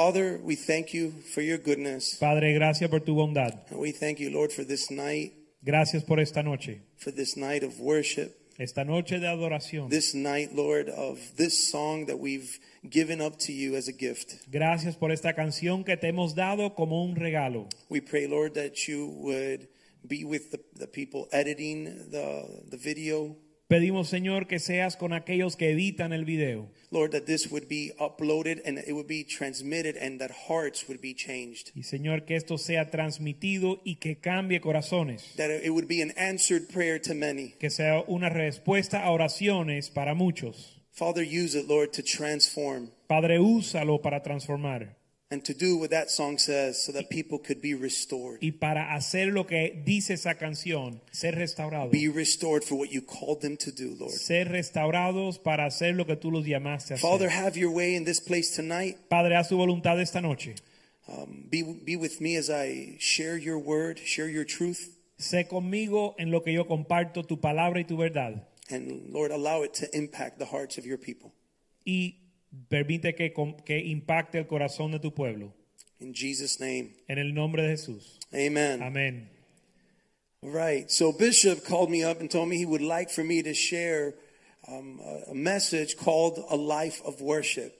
Father, we thank you for your goodness. Padre, gracias por tu bondad. And we thank you, Lord, for this night, Gracias por esta noche. for this night of worship, Esta noche de adoración. this night, Lord, of this song that we've given up to you as a gift. Gracias por esta canción que te hemos dado como un regalo. We pray, Lord, that you would be with the, the people editing the, the video. Pedimos, Señor, que seas con aquellos que editan el video. Lord, that this would be uploaded and it would be transmitted and that hearts would be changed. Y, Señor, que esto sea transmitido y que cambie corazones. That it would be an answered prayer to many. Que sea una respuesta a oraciones para muchos. Father, use it, Lord, to transform Padre, úsalo para transformar and to do what that song says so that people could be restored. y para hacer lo que dice esa canción, ser restaurados. Be restored for what you called them to do, Lord. Ser restaurados para hacer lo que tú los llamaste a Father, hacer. have your way in this place tonight. Padre, haz tu voluntad esta noche. Um, be, be with me as I share your word, share your truth, Sé conmigo en lo que yo comparto tu palabra y tu verdad. and Lord, allow it to impact the hearts of your people. Y permite que, que impacte el corazón de tu pueblo. In Jesus' name, En el nombre de Jesús. amen. Amén. Right. So Bishop called me up and told me he would like for me to share um, a, message called A Life of Worship.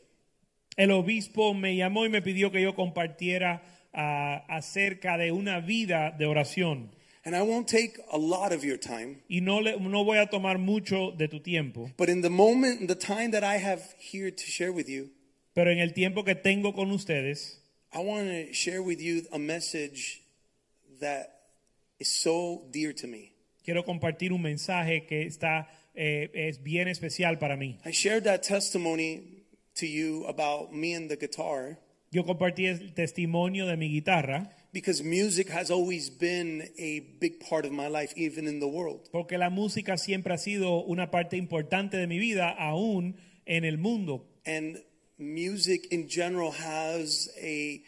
El obispo me llamó y me pidió que yo compartiera ah, acerca de una vida de oración. And I won't take a lot of your time, Y no, le- no voy a tomar mucho de tu tiempo, but in the moment, in the time that I have here to share with you, pero en el tiempo que tengo con ustedes, I want to share with you a message that is so dear to me. quiero compartir un mensaje que está, eh, es bien especial para mí. I shared that testimony to you about me and the guitar Yo compartí el testimonio de mi guitarra. Because music has always been a big part of my life, even in the world. Porque la música siempre ha sido una parte importante de mi vida, aún en el mundo. And music in general has a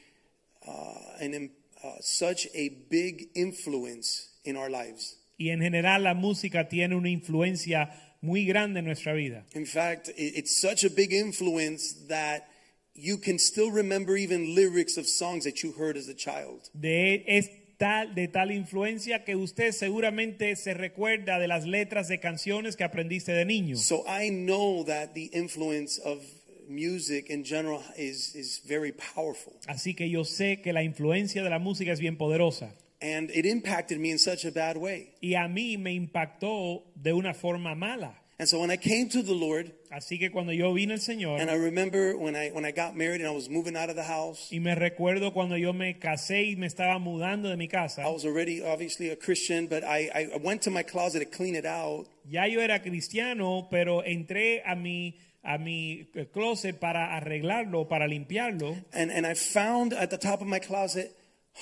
uh, an, uh, such a big influence in our lives. Y en general la música tiene una influencia muy grande en nuestra vida. In fact, it's such a big influence that you can still remember even lyrics of songs that you heard as a child. De, es tal, de tal influencia que usted seguramente se recuerda de las letras de canciones que aprendiste de niño. So I know that the influence of music in general is, is very powerful. Así que yo sé que la influencia de la música es bien poderosa. And it impacted me in such a bad way. Y a mí me impactó de una forma mala. And so when I came to the Lord, Así que cuando yo vine al Señor, and I remember when I when I got married and I was moving out of the house, y me recuerdo cuando yo me casé y me estaba mudando de mi casa, I was already obviously a Christian, but I, I went to my closet to clean it out. Ya yo era cristiano, pero entré a mi, a mi eh, closet para arreglarlo, para limpiarlo. And, and I found at the top of my closet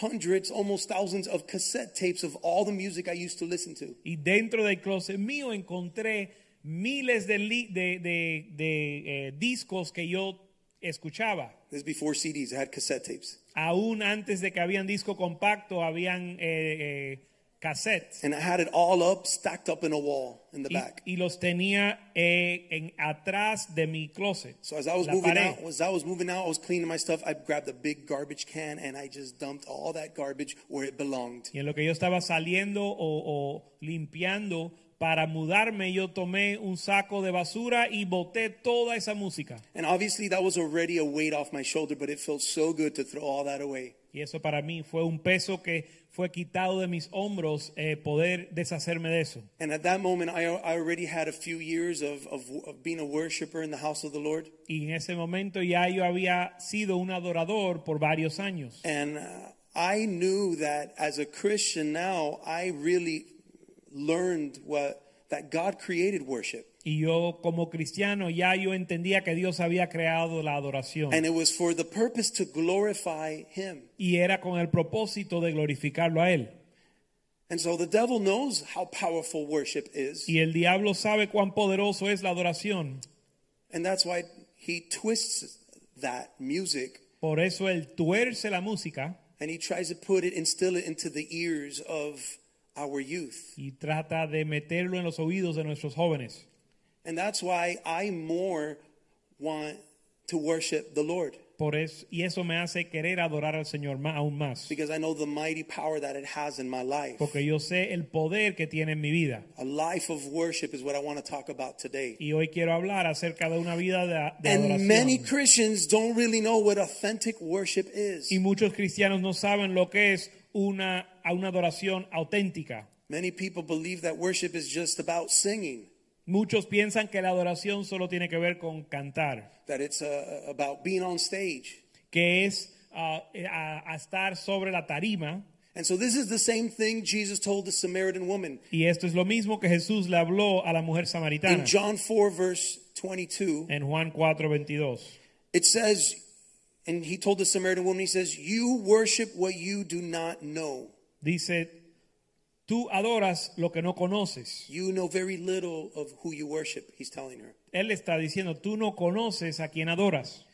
hundreds, almost thousands of cassette tapes of all the music I used to listen to. Y dentro del closet mío encontré miles de, li- de, de- de, eh, discos que yo escuchaba. This is before CDs, I had cassette tapes. Aún antes de que habían disco compacto, habían eh, eh, cassettes. And I had it all up, stacked up in a wall in the Y, back. y los tenía eh, en, atrás de mi closet. So as I was moving pared. out, as I was moving out, I was cleaning my stuff. I grabbed a big garbage can and I just dumped all that garbage where it belonged. Y en lo que yo estaba saliendo o, o limpiando para mudarme, yo tomé un saco de basura y boté toda esa música. And obviously that was already a weight off my shoulder, but it felt so good to throw all that away. Y eso para mí fue un peso que fue quitado de mis hombros eh, poder deshacerme de eso. And at that moment, I, I already had a few years of, of, of being a worshiper in the house of the Lord. Y en ese momento ya yo había sido un adorador por varios años. And uh, I knew that as a Christian now, I really learned what that God created worship. Y yo como cristiano ya yo entendía que Dios había creado la adoración. And it was for the purpose to glorify him. y era con el propósito de glorificarlo a él. And so the devil knows how powerful worship is. Y el diablo sabe cuán poderoso es la adoración. And that's why he twists that music Por eso él tuerce la música and he tries to put it, instill it into the ears of our youth. y trata de meterlo en los oídos de nuestros jóvenes. And that's why I more want to worship the Lord Por eso, y eso me hace querer adorar al Señor más, aún más. because I know the mighty power that it has in my life. Porque yo sé el poder que tiene en mi vida. A life of worship is what I want to talk about today. Y hoy quiero hablar acerca de una vida de, de And many adoración. Christians don't really know what authentic worship is. Y muchos cristianos no saben lo que es una, a una adoración auténtica. Many people believe that worship is just about singing, Muchos piensan que la adoración solo tiene que ver con cantar. that it's uh, about being on stage. que es ah, a, a estar sobre la tarima. And so this is the same thing Jesus told the Samaritan woman. Y esto es lo mismo que Jesús le habló a la mujer samaritana In John 4, verse 22, en Juan 4, 22. it says, and he told the Samaritan woman, he says, You worship what you do not know. Dice, tú adoras lo que no conoces. You know very little of who you worship, he's telling her. Él está diciendo, tú no conoces a quien adoras.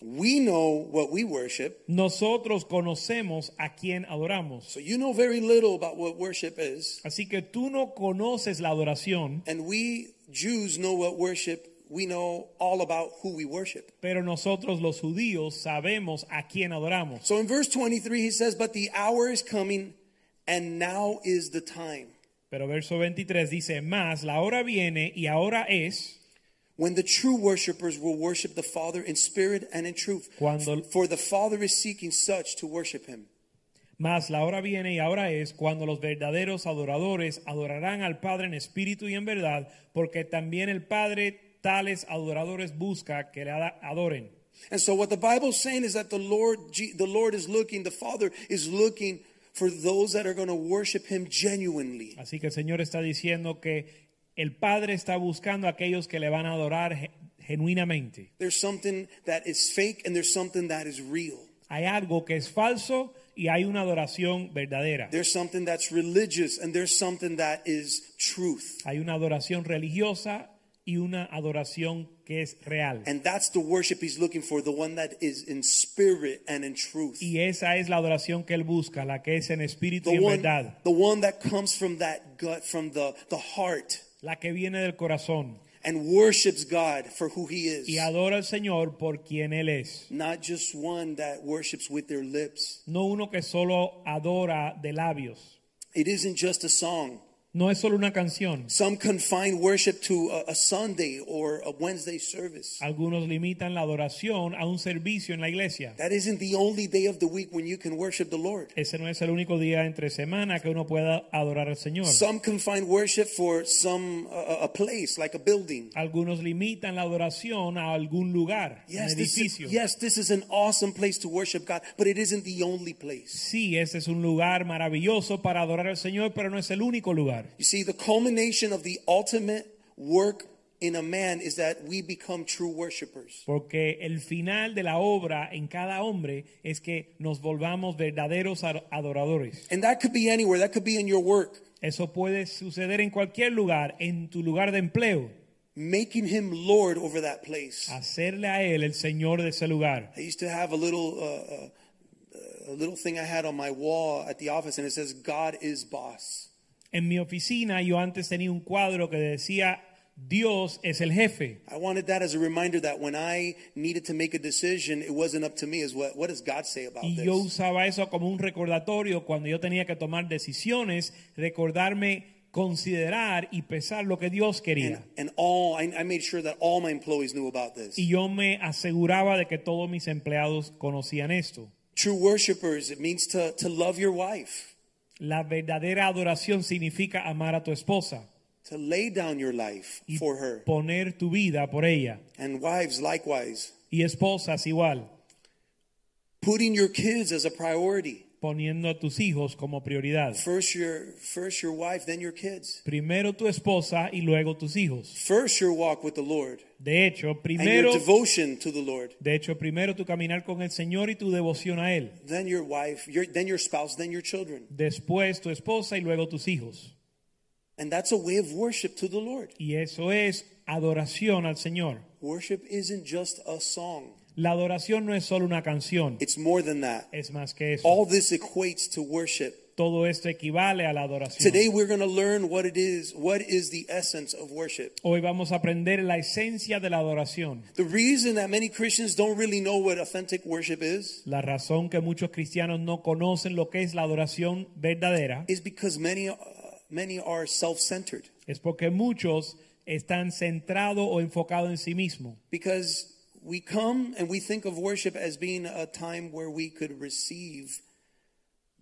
We know what we worship, Nosotros conocemos a quien adoramos. so you know very little about what worship is. Así que tú no conoces la adoración, And we Jews know what worship, we know all about who we worship. pero nosotros los judíos sabemos a quien adoramos. So in verse 23, he says, But the hour is coming, and now is the time. Pero verso 23 dice, más la hora viene y ahora es When the true worshipers will worship the Father in spirit and in truth. Cuando- For the Father is seeking such to worship him. Mas la hora viene y ahora es cuando los verdaderos adoradores adorarán al Padre en espíritu y en verdad, porque también el Padre tales adoradores busca que le adoren. And so what the Bible is saying is that the Lord, the Lord is looking, the Father is looking for those that are going to worship him genuinely. Así que el Señor está diciendo que el Padre está buscando a aquellos que le van a adorar ge- genuinamente. There's something that is fake and there's something that is real. Hay algo que es falso y hay una adoración verdadera. There's something that's religious and there's something that is truth. Hay una adoración religiosa y una adoración que es real. And that's the worship he's looking for, the one that is in spirit and in truth. Y esa es la adoración que él busca, la que es en espíritu y en one, verdad. the one that comes from that gut, from the, the heart, la que viene del corazón and worships God for who he is. y adora al Señor por quien Él es. Not just one that worships with their lips. No uno que solo adora de labios. It isn't just a song. No es solo una canción. Some confine worship to a, a Sunday or a Wednesday service. Algunos limitan la adoración a un servicio en la iglesia. That isn't the only day of the week when you can worship the Lord. Ese no es el único día entre semana que uno pueda adorar al Señor. Some confine worship for some a place like a building. Algunos limitan la adoración a algún lugar, Yes un this, is, edificio. yes, this is an awesome place to worship God, but it isn't the only place. Sí, ese es un lugar maravilloso para adorar al Señor, pero no es el único lugar. You see, the culmination of the ultimate work in a man is that we become true worshipers. Porque el final de la obra en cada hombre es que nos volvamos verdaderos ad- adoradores. And that could be anywhere, that could be in your work, Eso puede suceder en cualquier lugar, en tu lugar de empleo. making him Lord over that place. Hacerle a Él el Señor de ese lugar. I used to have a little uh, uh, a little thing I had on my wall at the office, and it says, "God is boss." En mi oficina yo antes tenía un cuadro que decía, Dios es el jefe. I wanted that as a reminder that when I needed to make a decision, it wasn't up to me. Is what what does God say about Y this? yo usaba eso como un recordatorio cuando yo tenía que tomar decisiones, recordarme considerar y pesar lo que Dios quería. and, and all I, I made sure that all my employees knew about this. Y yo me aseguraba de que todos mis empleados conocían esto. True worshipers, it means to to love your wife, La verdadera adoración significa amar a tu esposa to lay down your life y for her, poner tu vida por ella. and wives likewise, Y esposas igual. putting your kids as a priority. Poniendo a tus hijos como prioridad. First your first your wife, then your kids. Primero tu esposa y luego tus hijos. First your walk with the Lord De hecho, and primero your devotion to the Lord. de hecho primero tu caminar con el Señor y tu devoción a él. Then your wife, your, then your spouse, then your children. Después tu esposa y luego tus hijos. And that's a way of worship to the Lord. Y eso es adoración al Señor. Worship isn't just a song. La adoración no es solo una canción, It's more than that. es más que eso. All this equates to worship. Todo esto equivale a la adoración. Today we're going to learn what it is, what is the essence of worship. Hoy vamos a aprender la esencia de la adoración. The reason that many Christians don't really know what authentic worship is La razón que muchos cristianos no conocen lo que es la adoración verdadera is because many uh, many are self-centered. es porque muchos están centrados o enfocados en sí mismos. Because we come and we think of worship as being a time where we could receive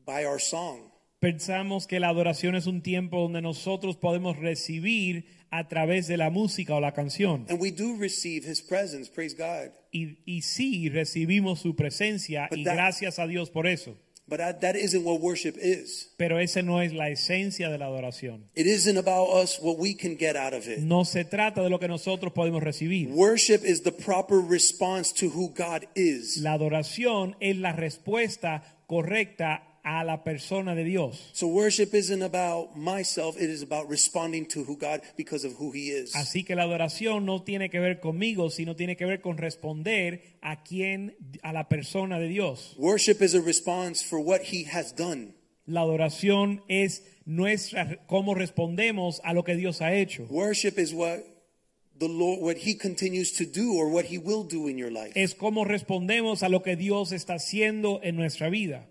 by our song. Pensamos que la adoración es un tiempo donde nosotros podemos recibir a través de la música o la canción. And we do receive his presence, praise God. Y, y sí recibimos su presencia But y that- gracias a Dios por eso. But that, that isn't what worship is. Pero esa no es la esencia de la adoración. It isn't about us what we can get out of it. No se trata de lo que nosotros podemos recibir. Worship is the proper response to who God is. La adoración es la respuesta correcta a la persona de Dios. So worship isn't about myself, it is about responding to who God because of who he is. Así que la adoración no tiene que ver conmigo, sino tiene que ver con responder a quien, a la persona de Dios. Worship is a response for what he has done. La adoración es nuestra cómo respondemos a lo que Dios ha hecho. Worship is what the Lord what he continues to do or what he will do in your life. Es cómo respondemos a lo que Dios está haciendo en nuestra vida.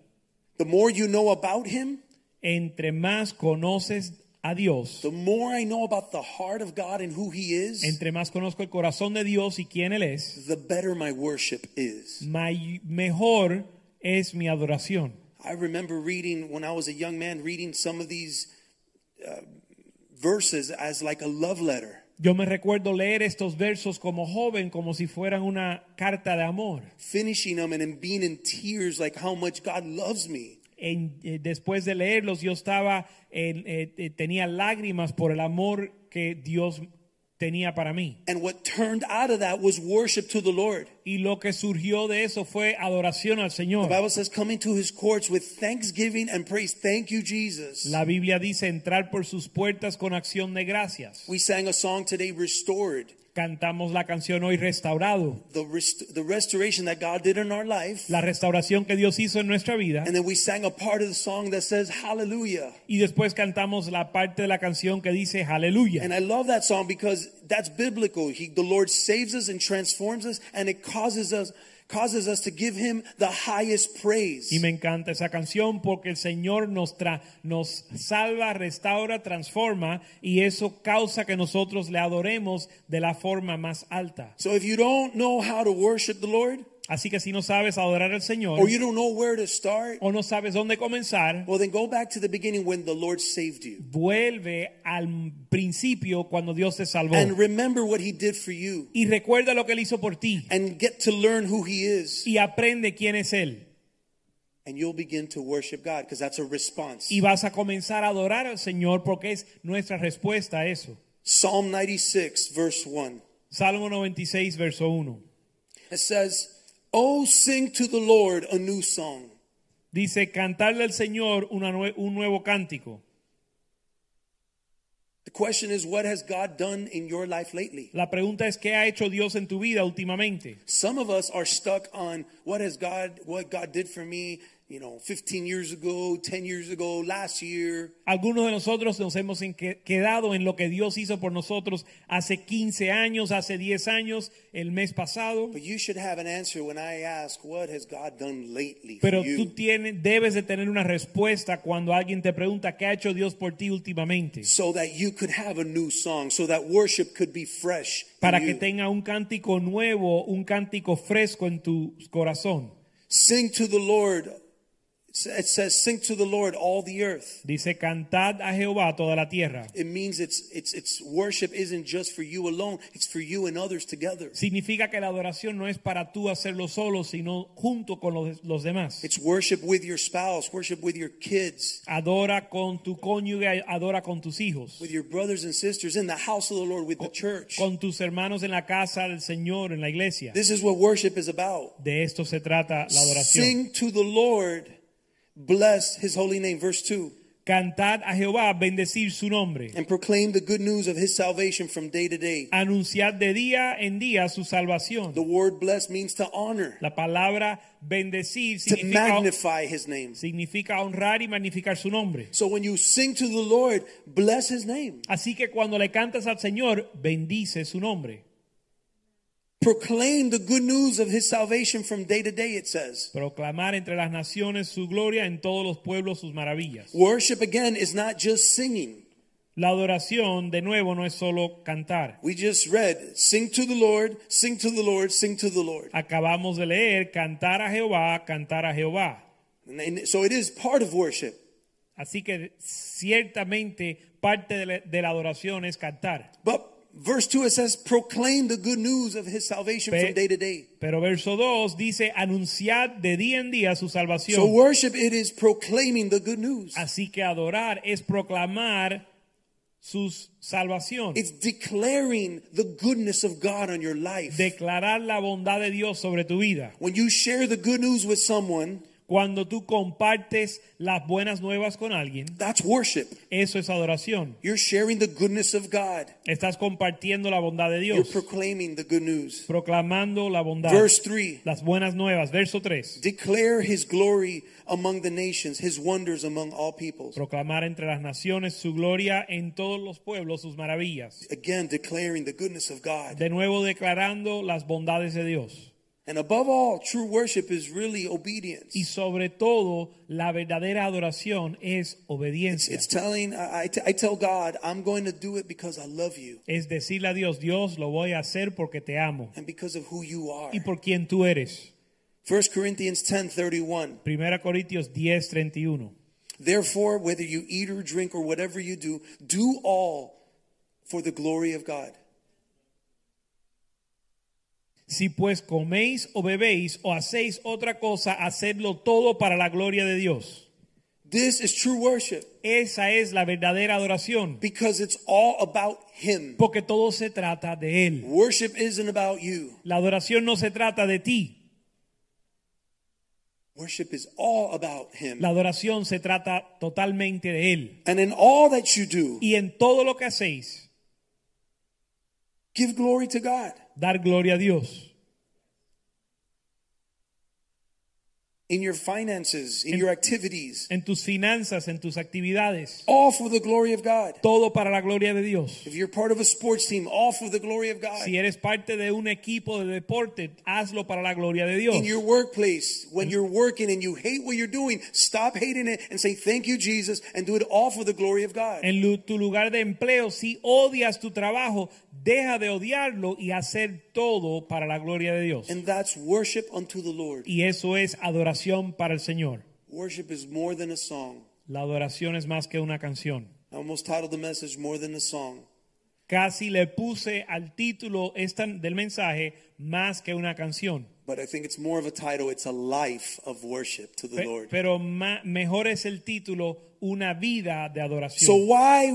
The more you know about him, Entre más conoces a Dios, the more I know about the heart of God and who he is, entre más conozco el corazón de Dios y quién Él es, the better my worship is. may- mejor es mi adoración. I remember reading when I was a young man reading some of these uh, verses as like a love letter. Yo me recuerdo leer estos versos como joven, como si fueran una carta de amor. finishing them and, and being in tears like how much God loves me. En- eh, después de leerlos, yo estaba, en- eh, eh, tenía lágrimas por el amor que Dios tenía para mí. And what turned out of that was worship to the Lord. Y lo que surgió de eso fue adoración al Señor. The. Bible says, coming to his courts with thanksgiving and praise. Thank you, Jesus. La Biblia dice entrar por sus puertas con acción de gracias. We sang a song today, Restored. Cantamos la canción hoy restaurado. The, rest- the restoration that God did in our life. La restauración que Dios hizo en nuestra vida. And then we sang a part of the song that says, Hallelujah. Y después cantamos la parte de la canción que dice aleluya. And I love that song because that's biblical. He, the Lord saves us and transforms us, and it causes us causes us to give him the highest praise. Y me encanta esa canción porque el Señor nos, tra- nos salva, restaura, transforma y eso causa que nosotros le adoremos de la forma más alta. So if you don't know how to worship the Lord, Así que si no sabes adorar al Señor or you don't know where to start, o no sabes dónde comenzar, well then go back to the beginning when the Lord saved you. vuelve al principio cuando Dios te salvó. And remember what he did for you Y recuerda lo que Él hizo por ti and get to learn who he is y aprende quién es Él. and you'll begin to worship God because that's a response. Y vas a comenzar a adorar al Señor porque es nuestra respuesta a eso. Psalm 96 verse 1. Salmo 96, verso 1. It says, "Oh sing to the Lord a new song." Dice, cantarle al Señor una nue- un nuevo cántico. The question is what has God done in your life lately? La pregunta es, ¿qué ha hecho Dios en tu vida últimamente? Some of us are stuck on what has God what God did for me, you know, 15 years ago, 10 years ago, last year. Algunos de nosotros nos hemos quedado en lo que Dios hizo por nosotros hace 15 años, hace 10 años, el mes pasado. But you should have an answer when I ask what has God done lately Pero tú tienes, debes de tener una respuesta cuando alguien te pregunta qué ha hecho Dios por ti últimamente. so that you could have a new song, so that worship could be fresh. in Para que tenga un cántico nuevo, un cántico fresco en tu corazón. Sing to the Lord. It says, "Sing to the Lord, all the earth." Dice, cantad a Jehová toda la tierra. It means it's it's it's worship isn't just for you alone; it's for you and others together. Significa que la adoración no es para tú hacerlo solo, sino junto con los, los demás. It's worship with your spouse, worship with your kids, Adora con tu cónyuge, adora con tus hijos, with your brothers and sisters in the house of the Lord, with the church. con tus hermanos en la casa del Señor, en la iglesia. This is what worship is about. De esto se trata la adoración. Sing to the Lord, bless His holy name. Verse two. Cantad a Jehová, bendecir su nombre. and proclaim the good news of his salvation from day to day. Anunciad de día en día su salvación. The word bless means to honor, La palabra bendecir to significa, magnify his name. significa honrar y magnificar su nombre. So when you sing to the Lord, bless his name. Así que cuando le cantas al Señor, bendice su nombre. Proclaim the good news of his salvation from day to day, it says. Proclamar entre las naciones su gloria, en todos los pueblos sus maravillas. Worship again is not just singing. La adoración, de nuevo, no es solo cantar. We just read, sing to the Lord, sing to the Lord, sing to the Lord. Acabamos de leer, cantar a Jehová, cantar a Jehová. And- so it is part of worship. Así que ciertamente parte de la, de la adoración es cantar. But verse 2 it says, proclaim the good news of his salvation Pe- from day to day. Pero verso 2 dice, anunciad de día en día su salvación. So worship, it is proclaiming the good news. Así que adorar es proclamar su salvación. It's declaring the goodness of God on your life. Declarar la bondad de Dios sobre tu vida. When you share the good news with someone, Cuando tú compartes las buenas nuevas con alguien, that's worship. eso es adoración. You're sharing the goodness of God. Estás compartiendo la bondad de You're Dios, proclaiming the good news. proclamando la bondad. Verse 3 Las buenas nuevas. Verso 3. Declare his glory among the nations, his wonders among all peoples. Proclamar entre las naciones su gloria en todos los pueblos, sus maravillas. Again, declaring the goodness of God. De nuevo declarando las bondades de Dios. And above all, true worship is really obedience. Y sobre todo, la verdadera adoración es obediencia. It's telling, I, I tell God, I'm going to do it because I love you Es decirle a Dios, Dios, lo voy a hacer porque te amo and because of who you are. y por quien tú eres. 1 Corinthians 10 31. Primera Corintios 10, 31. Therefore, whether you eat or drink or whatever you do, do all for the glory of God. Si pues coméis o bebéis o hacéis otra cosa, hacedlo todo para la gloria de Dios. This is true worship Esa es la verdadera adoración, because it's all about Him. porque todo se trata de Él. Worship isn't about you, La adoración no se trata de ti, worship is all about Him. la adoración se trata totalmente de Él. And in all that you do, Y en todo lo que hacéis, give glory to God. dar gloria a Dios. In your finances, in your activities, En tus finanzas, en tus actividades, all for the glory of God. todo para la gloria de Dios. If you're part of a sports team, all for the glory of God. Si eres parte de un equipo de deporte, hazlo para la gloria de Dios. In your workplace, when you're working and you hate what you're doing, stop hating it and say, Thank you, Jesus, and do it all for the glory of God. En tu lugar de empleo, si odias tu trabajo, deja de odiarlo y hacer todo para la gloria de Dios. And that's worship unto the Lord. Y eso es adoración para el Señor. Worship is more than a song. La adoración es más que una canción. I almost titled the message More Than a Song. Casi le puse al título esta- del mensaje más que una canción. But I think it's more of a title. It's a life of worship to the Pe- Lord. pero mejor es el título Una vida de adoración. So why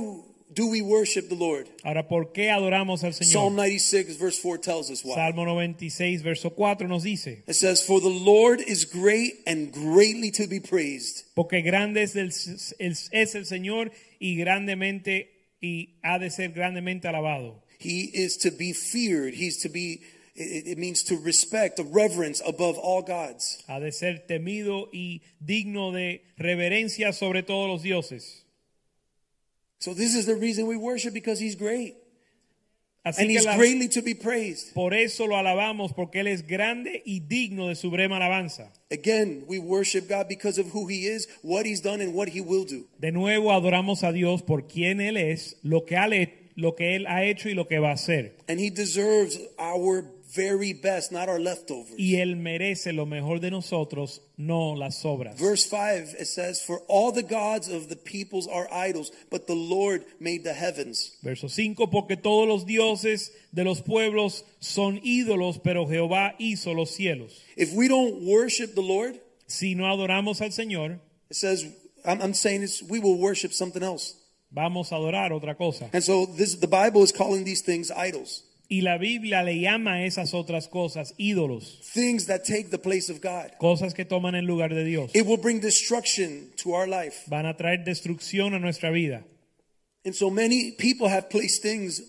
do we worship the Lord? Ahora, ¿por qué adoramos al Psalm Señor? 96 verse 4 tells us why. Salmo 96, verso 4 nos dice, It says, For the Lord is great and greatly to be praised. porque grande es el, es el Señor y grandemente y ha de ser grandemente alabado. He is to be feared. He's to be, it, it means to respect, a reverence above all gods. Ha de ser temido y digno de reverencia sobre todos los dioses. So this is the reason we worship because he's great. Así And he's la- greatly to be praised. por eso lo alabamos, porque Él es grande y digno de suprema alabanza. Again, we worship God because of who he is, what he's done, and what he will do. De nuevo adoramos a Dios por quien Él es, lo que, ha lo que Él ha hecho y lo que va a hacer. And he deserves our very best, not our leftovers. y Él merece lo mejor de nosotros, no las sobras. Verse 5, it says, For all the gods of the peoples are idols, but the Lord made the heavens. Verso 5, porque todos los dioses de los pueblos son ídolos, pero Jehová hizo los cielos. If we don't worship the Lord, Si no adoramos al Señor, it says, I'm, I'm saying this, we will worship something else. vamos a adorar otra cosa. And so this, the Bible is calling these things idols, Y la Biblia le llama a esas otras cosas ídolos, things that take the place of God. cosas que toman el lugar de Dios. It will bring destruction to our life. Van a traer destrucción a nuestra vida. And so many people have placed things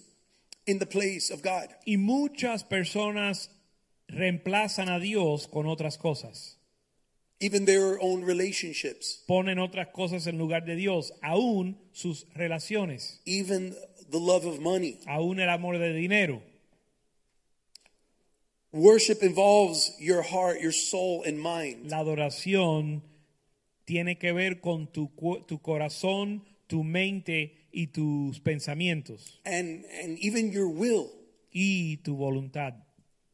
in the place of God. Y muchas personas reemplazan a Dios con otras cosas. Even their own relationships, Ponen otras cosas en lugar de Dios, aún sus relaciones, even the love of money. aún el amor de dinero. Worship involves your heart, your soul, and mind. La adoración tiene que ver con tu, tu corazón, tu mente y tus pensamientos and and even your will y tu voluntad.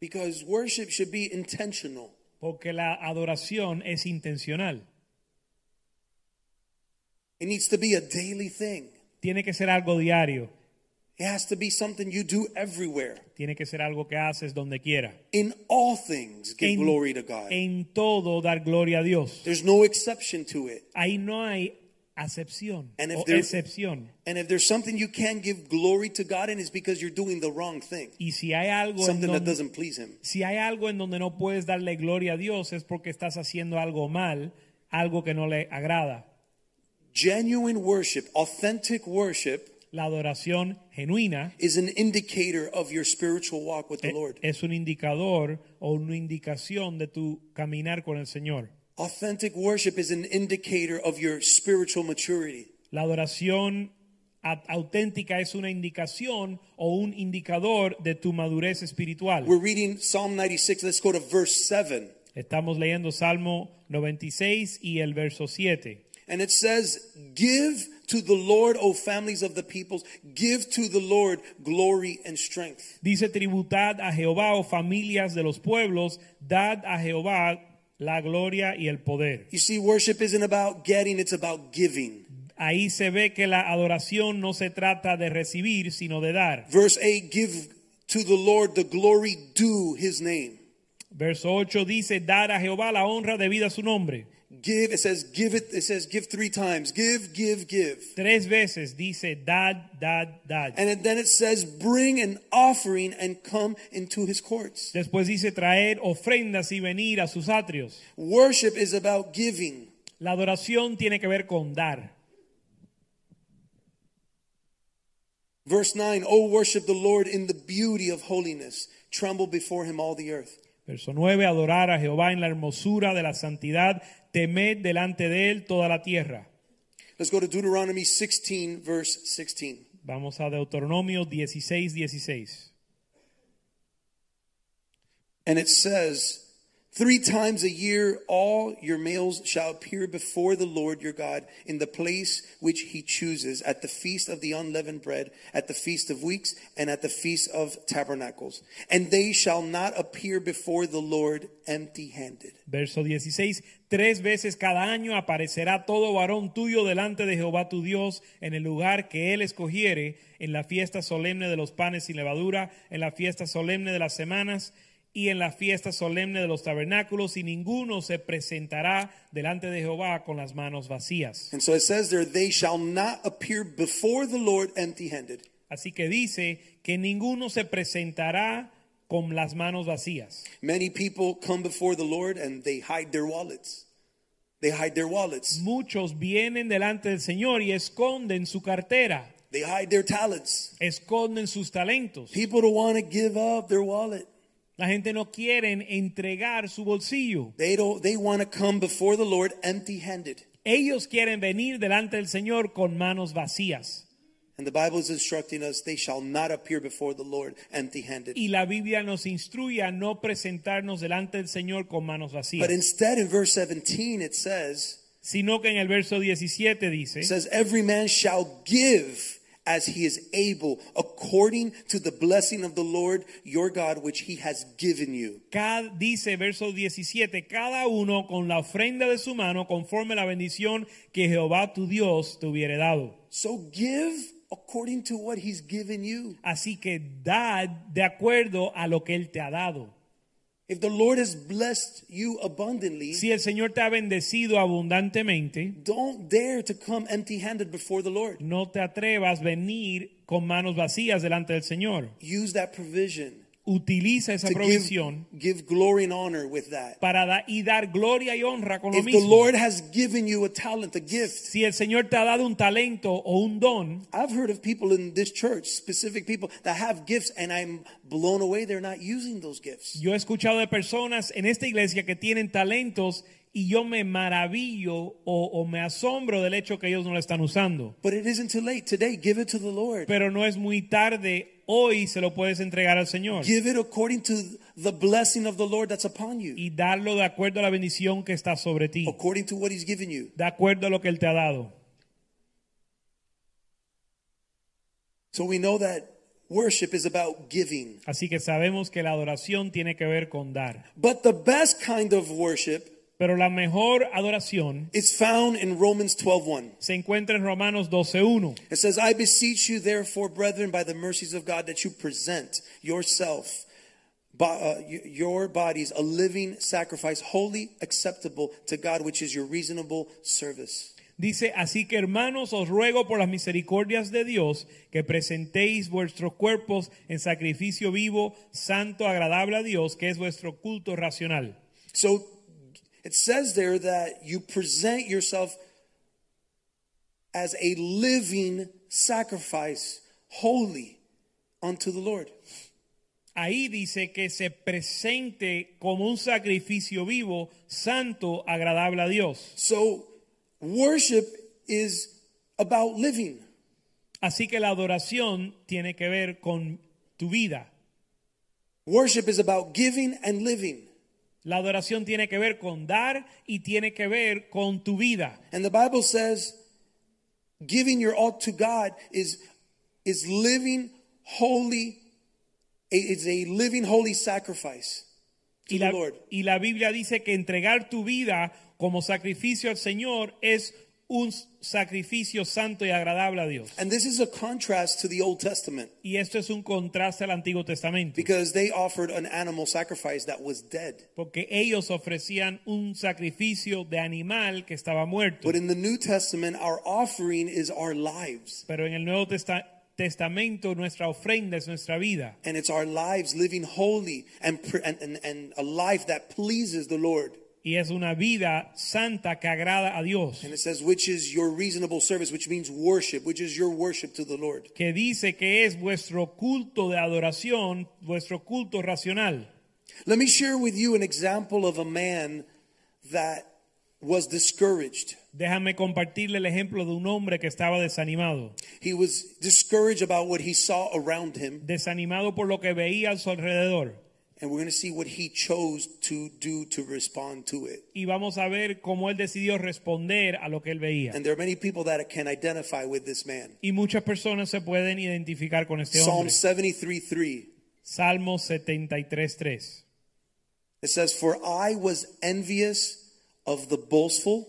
because worship should be intentional Porque la adoración es intencional. it needs to be a daily thing Tiene que ser algo diario. It has to be something you do everywhere Tiene que ser algo que haces donde quiera. in all things give En, glory to god en todo dar gloria a Dios. there's no exception to it Ahí no hay acepción And if o there- excepción. and if there's something you can't give glory to god in it's because you're doing the wrong thing Y si hay algo something that doesn't please him si hay algo en donde no puedes darle gloria a Dios es porque estás haciendo algo mal, algo que no le agrada. genuine worship authentic worship La adoración genuina is an indicator of your spiritual walk with the e- lord es un indicador o una indicación de tu caminar con el Señor. authentic worship is an indicator of your spiritual maturity La adoración auténtica es una indicación o un indicador de tu madurez espiritual. We're reading Psalm 96. Let's go to verse 7. Estamos leyendo Salmo 96 y el verso 7. And it says, Give to the Lord, O families of the peoples, give to the Lord glory and strength. Dice tributad a Jehová o familias de los pueblos, dad a Jehová la gloria y el poder. You see, worship isn't about getting, it's about giving. Ahí se ve que la adoración no se trata de recibir, sino de dar. Verse 8 Give to the Lord the glory due his name. Verso 8 dice, dar a Jehová la honra debida a su nombre. Give, it says, give it, it says, give three times. Give, give, give. Tres veces dice, dad, dad, dad. And then it says, bring an offering and come into his courts. Después dice, traer ofrendas y venir a sus atrios. Worship is about giving. La adoración tiene que ver con dar. Verse 9, Oh, worship the Lord in the beauty of holiness. Tremble before him all the earth. Verso 9, adorar a Jehová en la hermosura de la santidad, temed delante de él toda la tierra. Let's go to Deuteronomy 16, verse 16. Vamos a Deuteronomio 16, 16. And it says, Three times a year all your males shall appear before the Lord your God in the place which he chooses, at the feast of the unleavened bread, at the feast of weeks, and at the feast of tabernacles. And they shall not appear before the Lord empty handed. Verso 16, tres veces cada año aparecerá todo varón tuyo delante de Jehová tu Dios en el lugar que él escogiere, en la fiesta solemne de los panes sin levadura, en la fiesta solemne de las semanas y en la fiesta solemne de los tabernáculos, y ninguno se presentará delante de Jehová con las manos vacías. And so it says there, they shall not appear before the Lord empty handed. Así que dice que ninguno se presentará con las manos vacías. Many people come before the Lord and they hide their wallets. They hide their wallets. Muchos vienen delante del Señor y esconden su cartera, They hide their talents. esconden sus talentos. People don't want to give up their wallet. La gente no quiere entregar su bolsillo. They don't they want to come before the Lord empty-handed. Ellos quieren venir delante del Señor con manos vacías. And the Bible is instructing us they shall not appear before the Lord empty-handed. Y la Biblia nos instruye a no presentarnos delante del Señor con manos vacías, But instead in verse 17 it says sino que en el verso 17 it dice, says every man shall give as he is able, according to the blessing of the Lord your God, which he has given you. Cada- dice verso 17, cada uno con la ofrenda de su mano conforme la bendición que Jehová tu Dios te hubiere dado. So give according to what he's given you. Así que dad de acuerdo a lo que Él te ha dado. If the Lord has blessed you abundantly, Si el Señor te ha bendecido abundantemente, don't dare to come empty handed before the Lord. no te atrevas a venir con manos vacías delante del Señor. Use that provision Utiliza esa to give, provisión give glory and honor with that. para da- y dar gloria y honra con lo If the mismo. Lord has given you a talent, a gift, si el Señor te ha dado un talento o un don, I've heard of people in this church, specific people that have gifts, and I'm blown away they're not using those gifts. yo he escuchado de personas en esta iglesia que tienen talentos y yo me maravillo o, o me asombro del hecho que ellos no lo están usando. But it isn't too late. Today, give it to the Lord. Pero no es muy tarde, hoy se lo puedes entregar al Señor Give it according to the blessing of the Lord that's upon you, y darlo de acuerdo a la bendición que está sobre ti, according to what He's given you. de acuerdo a lo que Él te ha dado. So we know that worship is about giving. Así que sabemos que la adoración tiene que ver con dar. But the best kind of worship Pero la mejor adoración is found in Romans 12:1. se encuentra en Romanos 12.1. It says, I beseech you, therefore, brethren, by the mercies of God, that you present yourself, uh, your bodies, a living sacrifice, holy, acceptable to God, which is your reasonable service. Dice, así que hermanos, os ruego por las misericordias de Dios que presentéis vuestros cuerpos en sacrificio vivo, santo, agradable a Dios, que es vuestro culto racional. So it says there that you present yourself as a living sacrifice, holy unto the Lord. Ahí dice que se presente como un sacrificio vivo, santo, agradable a Dios. So worship is about living. Así que la adoración tiene que ver con tu vida. Worship is about giving and living. La adoración tiene que ver con dar y tiene que ver con tu vida. And the Bible says giving your all to God is is living holy it's a living holy sacrifice to Y the la, Lord. y la Biblia dice que entregar tu vida como sacrificio al Señor es un sacrificio santo y agradable a Dios. And this is a contrast to the Old Testament Y esto es un contraste al Antiguo Testamento, because they offered an animal sacrifice that was dead. porque ellos ofrecían un sacrificio de animal que estaba muerto. But in the New Testament our offering is our lives. Pero en el Nuevo Testa- Testamento nuestra ofrenda es nuestra vida. And it's our lives living holy and, and, and, and a life that pleases the Lord. Y es una vida santa que agrada a Dios. And it says, which is your reasonable service, which means worship, which is your worship to the Lord. Que dice que es vuestro culto de adoración, vuestro culto racional. Let me share with you an example of a man that was discouraged. Déjame compartirle el ejemplo de un hombre que estaba desanimado. He was discouraged about what he saw around him, Desanimado por lo que veía a su alrededor. And we're going to see what he chose to do to respond to it. Y vamos a ver cómo él decidió responder a lo que él veía. And there are many people that can identify with this man. Y muchas personas se pueden identificar con este Psalm hombre. 73 3. Salmo 73.3. It says, For I was envious of the boastful,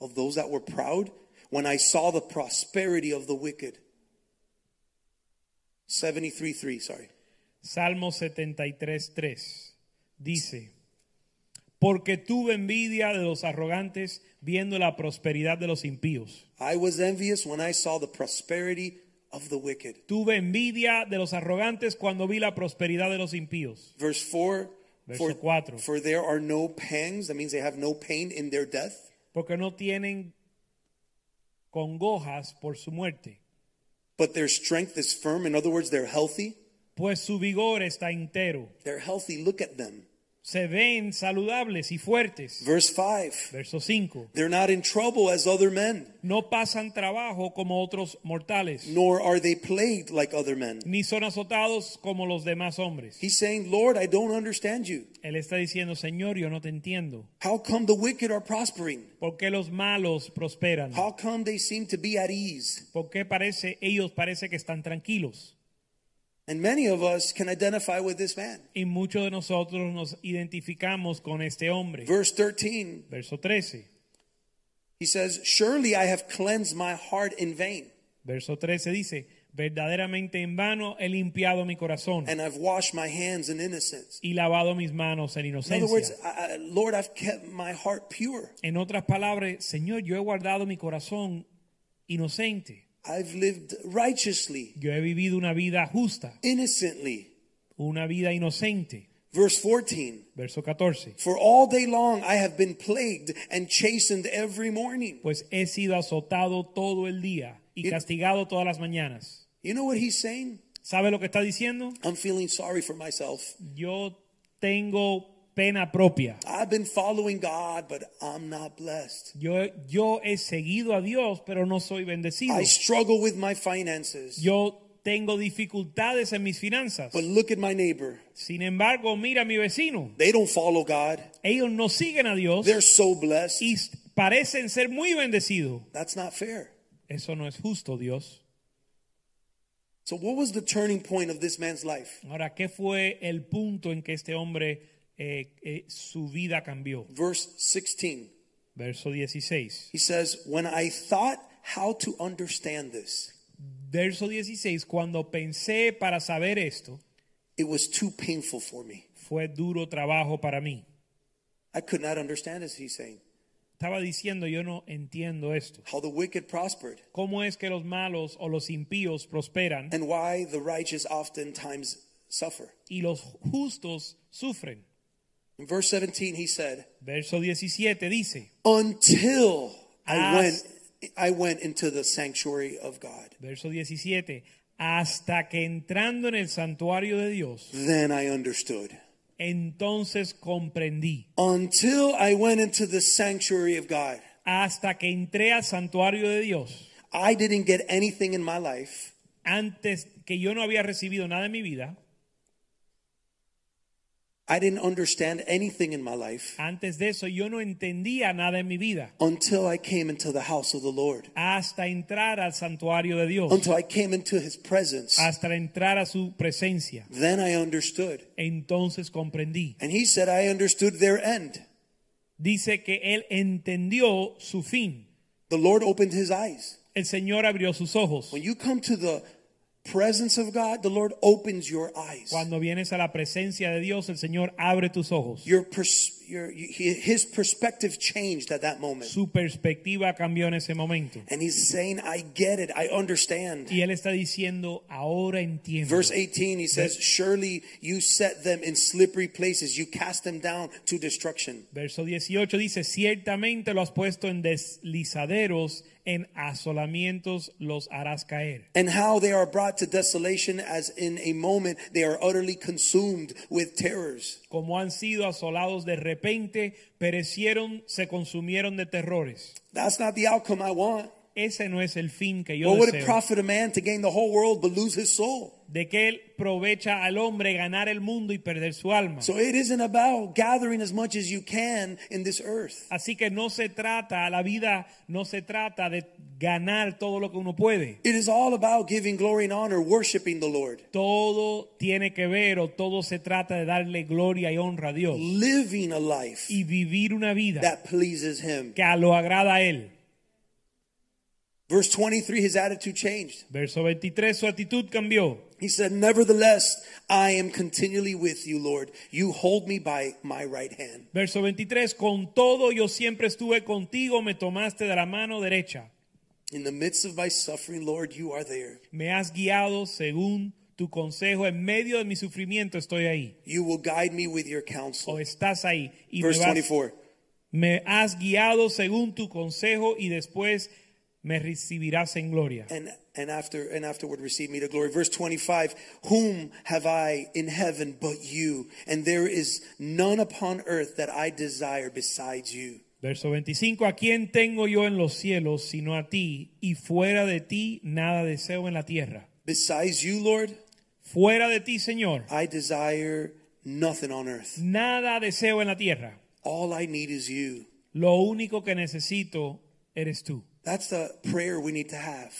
of those that were proud, when I saw the prosperity of the wicked. 73 3, sorry. Salmo 73.3 dice, porque tuve envidia de los arrogantes viendo la prosperidad de los impíos. I was envious when I saw the prosperity of the wicked. Tuve envidia de los arrogantes cuando vi la prosperidad de los impíos. Verse 4 Verso for there are no pangs, that means they have no pain in their death. Porque no tienen congojas por su muerte. But their strength is firm. In other words, they're healthy. Pues su vigor está entero. They're healthy. Look at them. se ven saludables y fuertes. Verse 5 Verso 5. They're not in trouble as other men, No pasan trabajo como otros mortales, nor are they plagued like other men. ni son azotados como los demás hombres. He's saying, Lord, I don't understand you. Él está diciendo, Señor, yo no te entiendo. How come the wicked are prospering? ¿Por qué los malos prosperan? How come they seem to be at ease? ¿Por qué parece, ellos parece que están tranquilos? And many of us can identify with this man. Y muchos de nosotros nos identificamos con este hombre. Verse 13, Verso 13. he says, Surely I have cleansed my heart in vain, Verso 13 dice, verdaderamente en vano he limpiado mi corazón and I've washed my hands in innocence. y lavado mis manos en In other words, inocencia. I- Lord, I've kept my heart pure. En otras palabras, Señor, yo he guardado mi corazón inocente. I've lived righteously, Yo he vivido una vida justa, innocently. una vida inocente. Verse 14, Verso 14. for all day long I have been plagued and chastened every morning. Pues he sido azotado todo el día y Y- castigado todas las mañanas. You know what he's saying? ¿Sabe lo que está diciendo? I'm feeling sorry for myself. Yo tengo pena propia. I've been following God, but I'm not blessed. Yo, yo he seguido a Dios, pero no soy bendecido. I struggle with my finances. Yo tengo dificultades en mis finanzas. But look at my neighbor. Sin embargo, mira a mi vecino. They don't follow God. Ellos no siguen a Dios They're so blessed. y parecen ser muy bendecidos. That's not fair. Eso no es justo, Dios. So, what was the turning point of this man's life? Ahora, ¿qué fue el punto en que este hombre eh, eh, su vida cambió? Verse 16. Verso 16. He says, When I thought how to understand this, Verso 16. Cuando pensé para saber esto, it was too painful for me. fue duro trabajo para mí. I could not understand this, he's saying. Estaba diciendo, yo no entiendo esto. How the wicked prospered ¿Cómo es que los malos o los impíos prosperan and why the righteous oftentimes suffer. y los justos sufren? In verse 17, he said, Verso 17 dice, Until I went I went into the sanctuary of God. verso 17, hasta que entrando en el santuario de Dios, Then I understood. entonces comprendí. Until I went into the sanctuary of God, Hasta que entré al santuario de Dios, I didn't get anything in my life antes que yo no había recibido nada en mi vida, I didn't understand anything in my life antes de eso yo no entendía nada en mi vida, until I came into the house of the Lord, hasta entrar al santuario de Dios, until I came into his presence. hasta entrar a su presencia. Then I understood. Entonces comprendí. And he said, I understood their end. Dice que él entendió su fin. The Lord opened his eyes. El Señor abrió sus ojos. When you come to the presence of God, the Lord opens your eyes. Cuando vienes a la presencia de Dios, el Señor abre tus ojos. Your, pers- your his perspective changed at that moment. Su perspectiva cambió en ese momento. And he's saying, I get it. I understand. Y él está diciendo, ahora entiendo. Verse 18, he says, Surely you set them in slippery places. You cast them down to destruction. Verso 18 dice, ciertamente lo has puesto en deslizaderos, en asolamientos los harás caer. And how they are brought to desolation as in a moment they are utterly consumed with terrors. Como han sido asolados de repente, perecieron, se consumieron de terrores. That's not the outcome I want. Ese no es el fin que yo What would it deseo. profit a man to gain the whole world but lose his soul? De que él provecha al hombre ganar el mundo y perder su alma. So it isn't about gathering as much as you can in this earth. Así que no se trata, la vida no se trata de ganar todo lo que uno puede. It is all about giving glory and honor, worshiping the Lord, Todo tiene que ver o todo se trata de darle gloria y honra a Dios living a life y vivir una vida that pleases Him. que lo agrada a él. Verse 23, his attitude changed. Verso 23, su actitud cambió. He said, Nevertheless, I am continually with you, Lord. You hold me by my right hand. Verso 23, con todo yo siempre estuve contigo, me tomaste de la mano derecha. In the midst of my suffering, Lord, you are there. Me has guiado según tu consejo, en medio de mi sufrimiento estoy ahí. You will guide me with your counsel. O estás ahí. Y me, Verse vas- 24. me has guiado según tu consejo y después me recibirás en gloria. and and after and afterward receive me to glory verse 25 whom have i in heaven but you and there is none upon earth that i desire besides you Verso 25, ¿a quién tengo yo en los cielos sino a ti? Y fuera de ti nada deseo en la tierra. besides you lord Fuera de ti, Señor, i desire nothing on earth nada deseo en la tierra. all i need is you Lo único que necesito eres tú. That's the prayer we need to have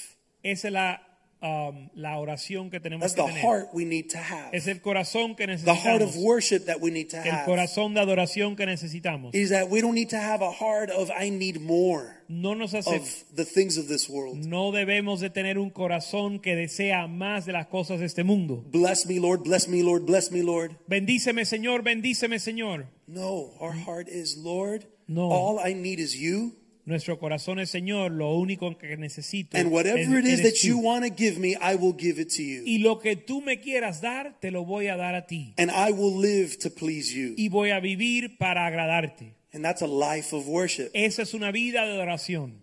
Esa es la, um, la oración que tenemos that's que the tener. heart we need to have Es el corazón que necesitamos. the heart of worship that we need to El have corazón de adoración que necesitamos. is that we don't need to have a heart of i need more No nos hace of the things of this world No debemos de tener un corazón que desea más de las cosas de este mundo. bless me lord bless me lord bless me lord Bendíceme, Señor, bendíceme, Señor. No, our heart is, Lord, No. all I need is you. Nuestro corazón es, Señor, lo único que necesito. And whatever it is that you want to give me, I will give it to you. Y lo que tú me quieras dar, te lo voy a dar a ti. And I will live to please you. Y voy a vivir para agradarte. And that's a life of worship. Esa es una vida de adoración.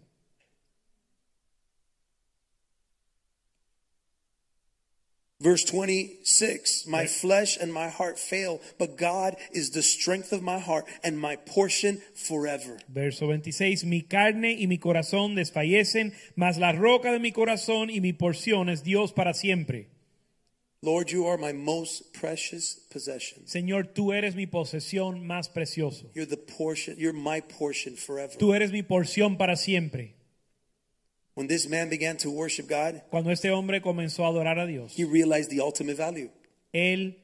Verse 26 My flesh and my heart fail, but God is the strength of my heart and my portion forever. Verso 26. Mi carne y mi corazón desfallecen, mas la roca de mi corazón y mi porción es Dios para siempre. Lord, you are my most precious possession. Señor, tú eres mi posesión más precioso. You're the portion, you're my portion forever. Tú eres mi porción para siempre. When this man began to worship God, Cuando este hombre comenzó a adorar a Dios, he realized the ultimate value. él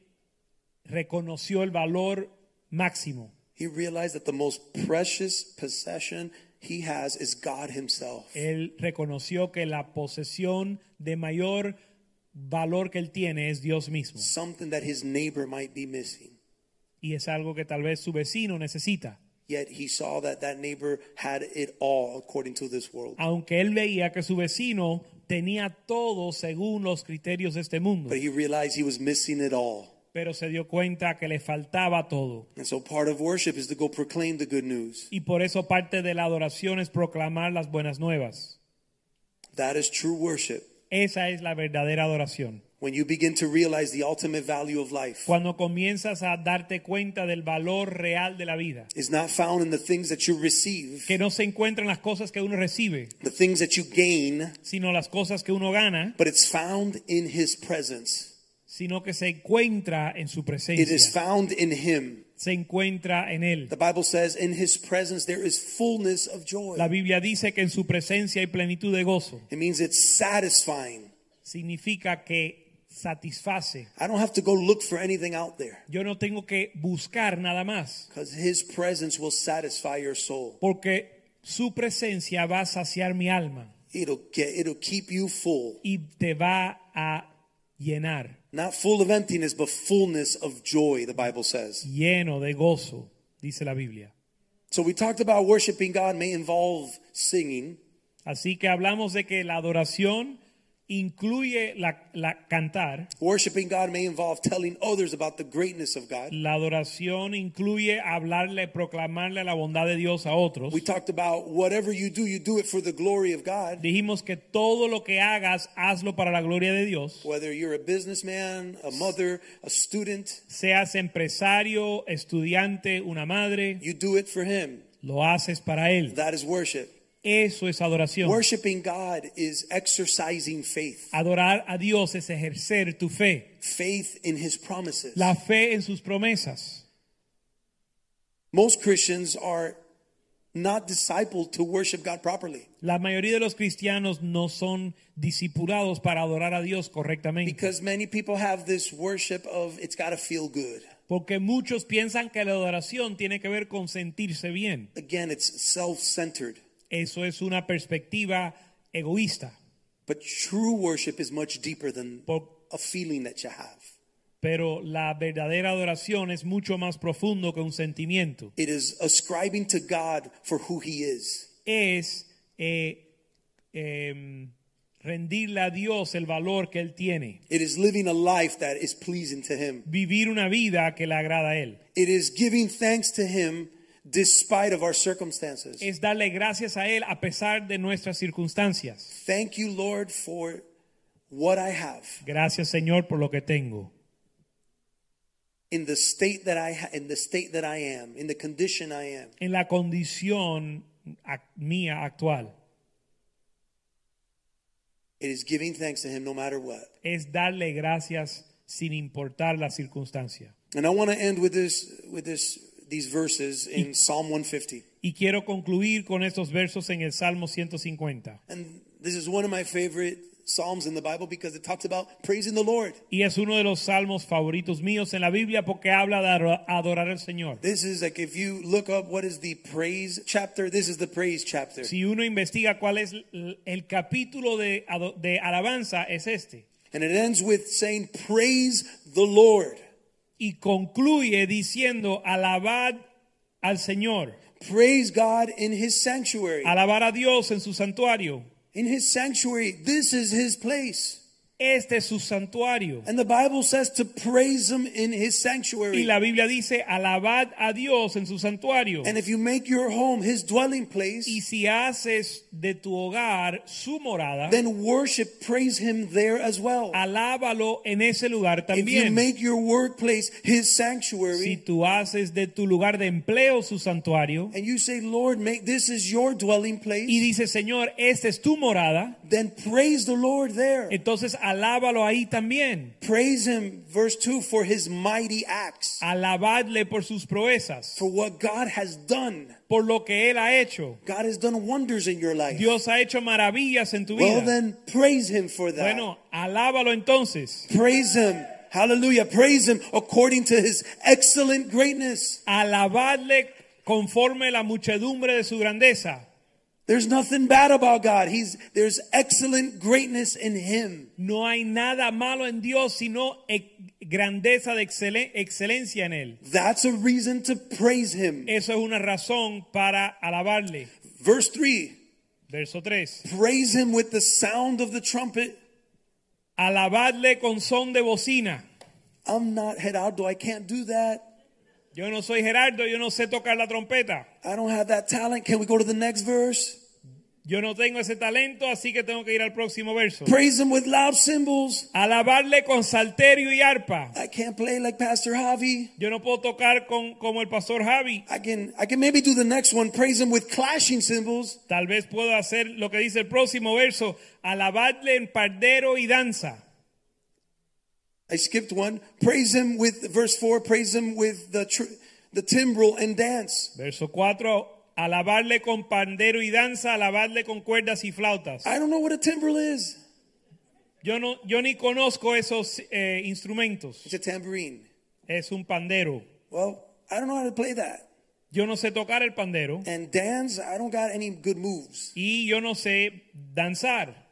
reconoció el valor máximo. He realized that the most precious possession he has is God Himself. Él reconoció que la posesión de mayor valor que él tiene es Dios mismo. Something that his neighbor might be missing. Y es algo que tal vez su vecino necesita. Yet he saw that that neighbor had it all according to this world. Aunque él veía que su vecino tenía todo según los criterios de este mundo, But he realized he was missing it all. pero se dio cuenta que le faltaba todo. And so part of worship is to go proclaim the good news. Y por eso parte de la adoración es proclamar las buenas nuevas. That is true worship. Esa es la verdadera adoración. When you begin to realize the ultimate value of life Cuando comienzas a darte cuenta del valor real de la vida, is not found in the things that you receive, que no se encuentran las cosas que uno recibe, the things that you gain, sino las cosas que uno gana, but it's found in his presence. sino que se encuentra en su presencia. It is found in him. se encuentra en él. The Bible says, in his presence there is fullness of joy. La Biblia dice que en su presencia hay plenitud de gozo. It means it's satisfying. Significa que satisface. I don't have to go look for anything out there Yo no tengo que buscar nada más, because his presence will satisfy your soul. porque su presencia va a saciar mi alma It'll get it'll keep you full. y te va a llenar, Not full of emptiness, but fullness of joy, the Bible says. lleno de gozo, dice la Biblia. So we talked about worshiping God may involve singing, Así que hablamos de que la adoración incluye la, la cantar, worshiping God may involve telling others about the greatness of God. la adoración incluye hablarle, proclamarle la bondad de Dios a otros. We talked about whatever you do, you do it for the glory of God. Dijimos que todo lo que hagas, hazlo para la gloria de Dios. Whether you're a businessman, a mother, a student, Seas empresario, estudiante, una madre, you do it for him. lo haces para Él. That is worship. Eso es adoración. Worshiping God is exercising faith, Adorar a Dios es ejercer tu fe. faith in his promises. La fe en sus promesas. Most Christians are not discipled to worship God properly La mayoría de los cristianos no son discipulados para adorar a Dios correctamente. because many people have this worship of it's got to feel good. Porque muchos piensan que la adoración tiene que ver con sentirse bien. Again, it's self centered. Eso es una perspectiva egoísta. But true worship is much deeper than a feeling that you have. pero la verdadera adoración es mucho más profundo que un sentimiento. It is ascribing to God for who he is. Es eh, em, rendirle a Dios el valor que Él tiene. It is living a life that is pleasing to him. Vivir una vida que le agrada a Él. It is giving thanks to him despite of our circumstances. es darle gracias a Él a pesar de nuestras circunstancias. Thank you, Lord, for what I have Gracias Señor por lo que tengo. in the state that I ha- in the state that I am, in the condition I am. En la condición ac- mía actual It is giving thanks to him no matter what. es darle gracias sin importar la circunstancia. And I want to end with this with this these verses in Psalm 150. Y quiero concluir con estos versos en el Salmo 150. And this is one of my favorite psalms in the Bible because it talks about praising the Lord. Y es uno de los salmos favoritos míos en la Biblia porque habla de adorar al Señor. This is like if you look up what is the praise chapter, this is the praise chapter. Si uno investiga cuál es el el capítulo de, de alabanza, es este. And it ends with saying, Praise the Lord. Y concluye diciendo, alabad al Señor. Praise God in his sanctuary. Alabar a Dios en su santuario. In his sanctuary, this is his place. Este es su santuario. And the Bible says to praise him in his sanctuary. Y la Biblia dice, alabad a Dios en su santuario. And if you make your home his dwelling place, Y si haces de tu hogar su morada, then worship, praise him there as well. alábalo en ese lugar también. If you make your workplace his sanctuary, Si tú haces de tu lugar de empleo su santuario and you say, Lord, make this is your dwelling place, y dices, Señor, esta es tu morada, then praise the Lord there. entonces alábalo ahí también. Praise him, verse 2, for his mighty acts, Alabadle por sus proezas, for what God has done. por lo que Él ha hecho. God has done wonders in your life. Dios ha hecho maravillas en tu Well, vida. then praise him for that. Bueno, alábalo entonces. Praise him. Hallelujah. Praise him according to his excellent greatness. Alabadle conforme la muchedumbre de su grandeza. There's nothing bad about God. He's there's excellent greatness in him. No hay nada malo en Dios, sino e- grandeza de excelen- excelencia en Él. That's a reason to praise him. Eso es una razón para alabarle. Verse 3. Verso 3. Praise him with the sound of the trumpet. Alabadle con son de bocina. I'm not Gerardo. I can't do that. Yo no soy Gerardo, yo no sé tocar la trompeta. I don't have that talent. Can we go to the next verse? Yo no tengo ese talento, así que tengo que ir al próximo verso. Praise him with loud cymbals. Alabarle con salterio y arpa. I can't play like Pastor Javi. Yo no puedo tocar con, como el pastor Javi. I can I can maybe do the next one. Praise him with clashing cymbals. Tal vez puedo hacer lo que dice el próximo verso. Alabadle en pardero y danza. I skipped one. Praise him with verse four. Praise him with the tr- the timbrel and dance. Verso 4. Alabarle con pandero y danza. Alabarle con cuerdas y flautas. I don't know what a timbrel is. Yo, no, yo ni conozco esos eh, instrumentos. It's a tambourine. Es un pandero. Well, I don't know how to play that. Yo no sé tocar el pandero. And dance, I don't got any good moves. Y yo no sé danzar.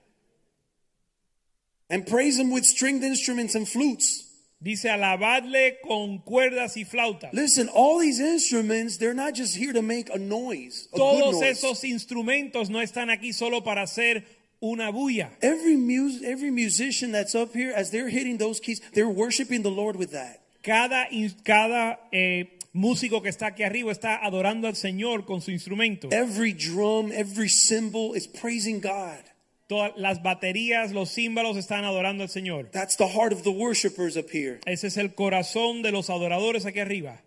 And praise him with stringed instruments and flutes. Dice alabadle con cuerdas y flautas. Listen, all these instruments, they're not just here to make a noise, a good Todos noise. esos instrumentos no están aquí solo para hacer una bulla. Every mus- every musician that's up here, as they're hitting those keys, they're worshiping the Lord with that. Cada, cada eh, músico que está aquí arriba está adorando al Señor con su instrumento. Every drum, every cymbal is praising God. Todas las baterías, los címbalos están adorando al Señor. That's the heart of the worshipers up here. Ese es el corazón de los adoradores aquí arriba.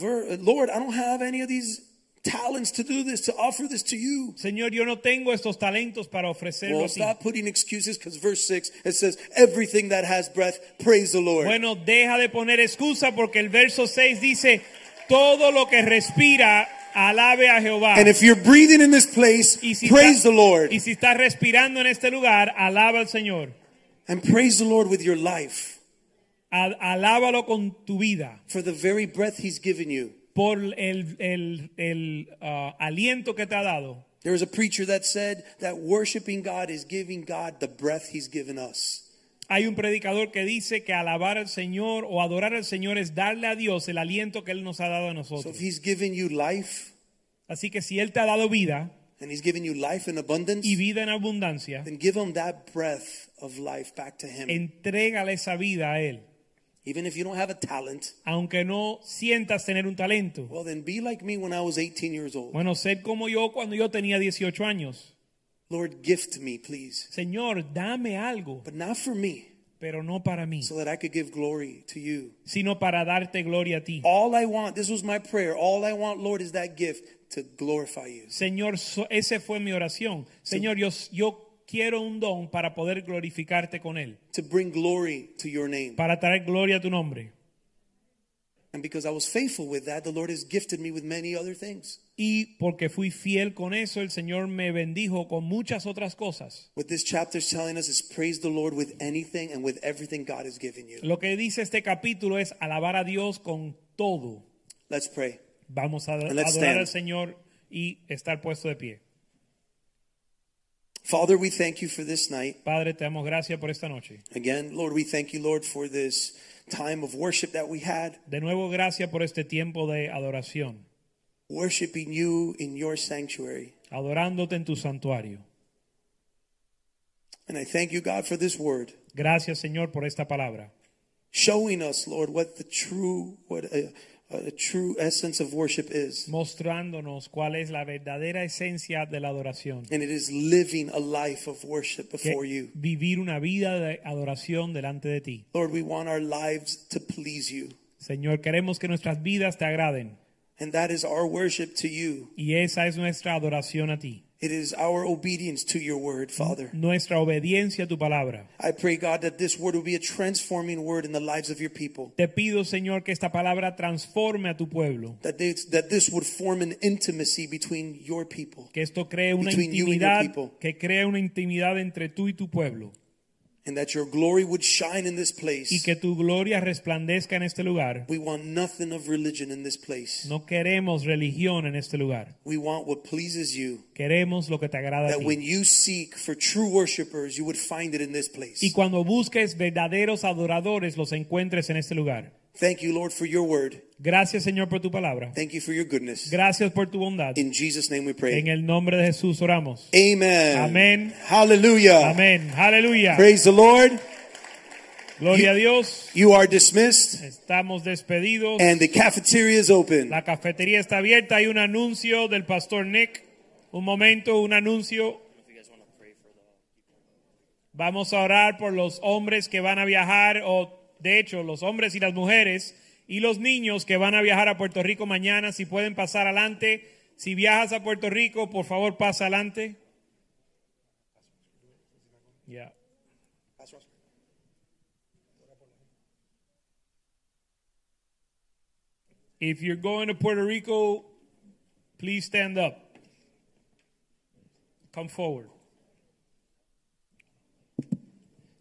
Lord, I don't have any of these talents to do this, to offer this to you. Señor, yo no tengo estos talentos para ofrecerlo Well, stop putting excuses because verse 6 it says, Everything that has breath, praise the Lord. Bueno, deja de poner excusa porque el verso 6 dice, todo lo que respira, alabe a Jehová. and if you're breathing in this place, si, praise está- the Lord. y si estás respirando en este lugar, alaba al Señor. And praise the Lord with your life Al- alábalo con tu vida for the very breath He's given you. por el, el- el, ah, aliento que te ha dado. There was a preacher that said that worshiping God is giving God the breath He's given us. Hay un predicador que dice que alabar al Señor o adorar al Señor es darle a Dios el aliento que Él nos ha dado a So nosotros. if He's given you life Así que si Él te ha dado vida and He's given you life in abundance, y vida en abundancia, then give Him that breath of life back to Him. entrégale esa vida a Él. even if you don't have a talent, aunque no sientas tener un talento. well, then be like me when I was 18 years old. Bueno, ser como yo cuando yo tenía 18 años. Lord, gift me, please. Señor, dame algo, But not for me, pero no para mí, so that I could give glory to you. sino para darte gloria a ti. All I want, this was my prayer, all I want, Lord, is that gift to glorify you. Señor, so- ese fue mi oración. Señor, yo, yo quiero un don para poder glorificarte con él, To bring glory to your name. para traer gloria a tu nombre. And because I was faithful with that, the Lord has gifted me with many other things. Y porque fui fiel con eso, el Señor me bendijo con muchas otras cosas. What this chapter is telling us is praise the Lord with anything and with everything God has given you. Lo que dice este capítulo es alabar a Dios con todo. Let's pray. Vamos a And let's adorar al. Señor y estar puesto de pie. Father, we thank you for this night. Padre, te damos gracias por esta noche. Again, Lord, we thank you, Lord, for this time of worship that we had, De nuevo, gracias por este tiempo de adoración, worshiping you in your sanctuary. adorándote en tu santuario. And I thank you, God, for this word, Gracias, Señor, por esta palabra, showing us, Lord, what the true, what a, Uh, a true essence of worship is. mostrándonos cuál es la verdadera esencia de la adoración. And it is living a life of worship before you. vivir una vida de adoración delante de ti. Lord, we want our lives to please you. Señor, queremos que nuestras vidas te agraden And that is our worship to you. y esa es nuestra adoración a ti, It is our obedience to your word, Father. nuestra obediencia a tu palabra. I pray, God, that this word will be a transforming word in the lives of your people. Te pido, Señor, que esta palabra transforme a tu pueblo, That, they, that this would form an intimacy between your people. que esto cree una Between you and your people. que cree una intimidad entre tú y tu pueblo And that your glory would shine in this y place. que tu gloria resplandezca en este lugar. We want nothing of religion in this place. No queremos religión en este lugar. We want what pleases you. Queremos lo que te agrada a That when you seek for true worshipers, you would find it in this place. Y cuando busques verdaderos adoradores, los encuentres en este lugar. Thank you, Lord, for your word. Gracias, Señor, por tu palabra. Thank you for your goodness. Gracias por tu bondad. In Jesus' name we pray. En el nombre de Jesús oramos. Amen. Amén. Hallelujah. Amén. Aleluya. Praise the Lord. Gloria a Dios. You are dismissed Estamos despedidos. and the cafeteria is open. La cafetería está abierta. Hay un anuncio del pastor Nick. Un momento, un anuncio. Vamos a orar por los hombres que van a viajar, o de hecho, los hombres y las mujeres y los niños que van a viajar a Puerto Rico mañana. Si pueden pasar adelante. Si viajas a Puerto Rico, por favor, pasa adelante. Ya. If you're going to Puerto Rico, please stand up. Come forward.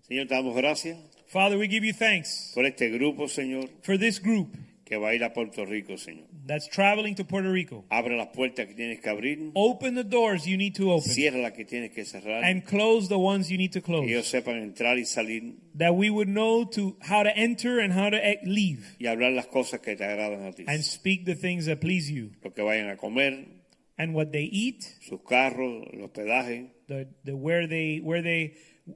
Señor, damos gracias Father, we give you thanks por este grupo, Señor, for this group que va a ir a Puerto Rico, Señor. that's traveling to Puerto Rico. Abre las puertas que tienes que abrir, Open the doors you need to open cierra las que tienes que cerrar, and close the ones you need to que ellos close. sepan entrar y salir That we would know to how to enter and how to leave y hablar las cosas que te agradan a ti. and speak the things that please you. Lo que vayan a comer, And what they eat, sus carros, el hospedaje, the, the where they where they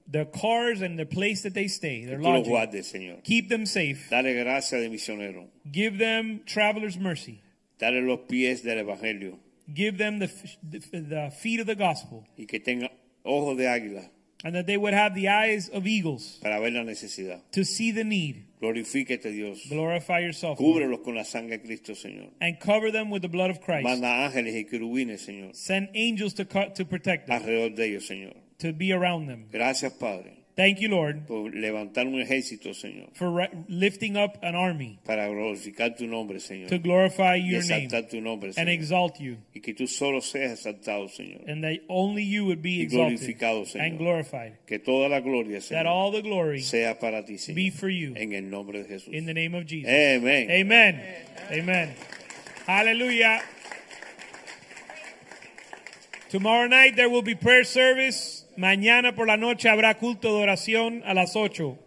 the cars and the place that they stay, their lodging. guardes, Señor. Keep them safe. Dale gracia de misionero. Give them traveler's mercy. Dale los pies del Evangelio Give them the, the, the feet of the gospel. y que tenga ojos de águila And that they would have the eyes of eagles para ver la necesidad. to see the need. Dios. Glorify yourself. Cúbrelos con la sangre de Cristo, Señor. And cover them with the blood of Christ. Manda ángeles y querubines, Señor, Send angels to, to protect them, alrededor de ellos, Señor. To be around them. Gracias, Padre, Thank you, Lord, por levantar un ejército, Señor, for lifting up an army para glorificar tu nombre, Señor, to glorify your name exaltar tu nombre, Señor. and exalt you. y que tú solo seas exaltado, Señor, And that only you would be Y exalted glorificado, Señor. and glorified. que toda la gloria, That all the glory sea para ti, Señor. be for you en el nombre de Jesús. in the name of Jesus. Amén. Amen. Amen. Hallelujah. Tomorrow night there will be prayer service. Mañana por la noche habrá culto de oración a las 8.